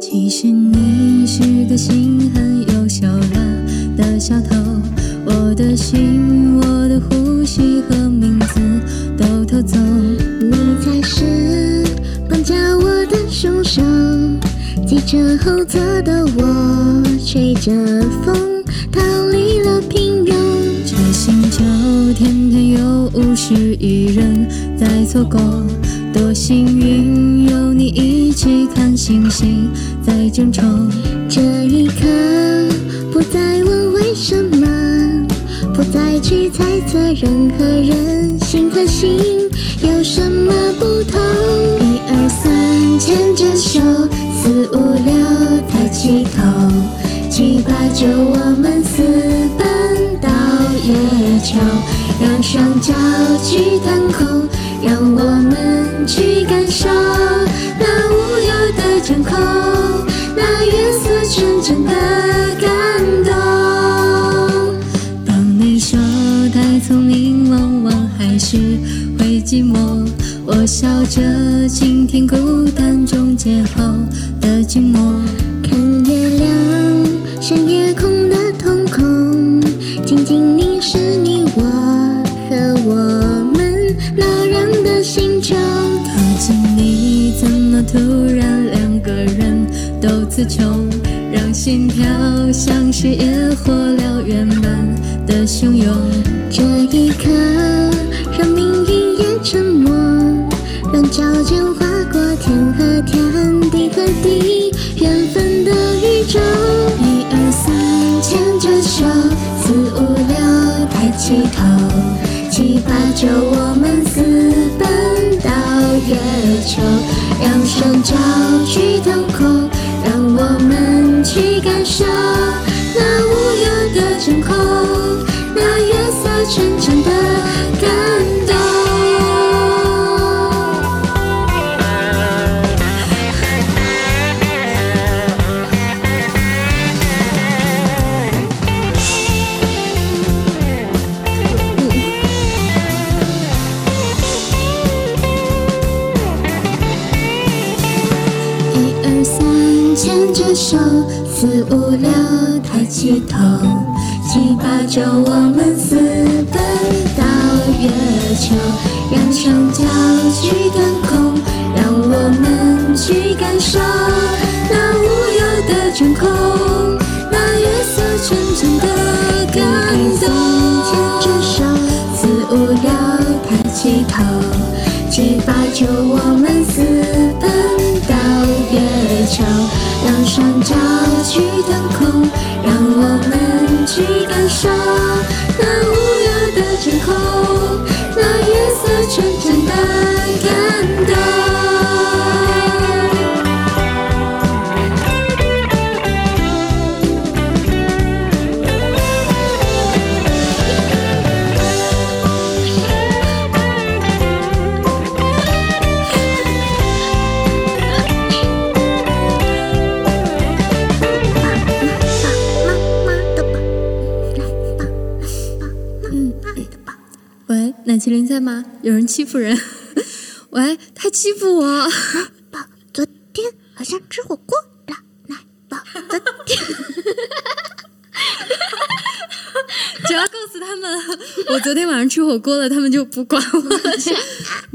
其实你是个心狠又羞辣的小偷，我的心、我的呼吸和名字都偷走。你才是绑架我的凶手，记着后座的我，吹着风逃离了平庸。这星球天天有五十亿人在错过，多幸运有你一起看星星在争宠。这一刻，不再问为什么，不再去猜测任何人心和心有什么不同。一二三，牵着手；四五六，抬起头；七八九，我们私奔到月球，让双脚去腾空，让我们我笑着倾听孤单终结后的静寞。看月亮，像夜空的瞳孔，静静凝视你我和我们恼人的星球。靠近你，怎么突然两个人都词穷？让心跳像是野火燎原般的汹涌。这一刻，起头；七八九，我们私奔到月球，让双脚去牵着手；四五六，抬起头；七八九，我们私奔到月球，让双脚去腾空，让我们去感受那无忧的真空，喂，奶麒麟在吗？有人欺负人。喂，他欺负我。宝，昨天好像吃火锅了，奶宝，昨天。只要告诉他们我昨天晚上吃火锅了，他们就不管我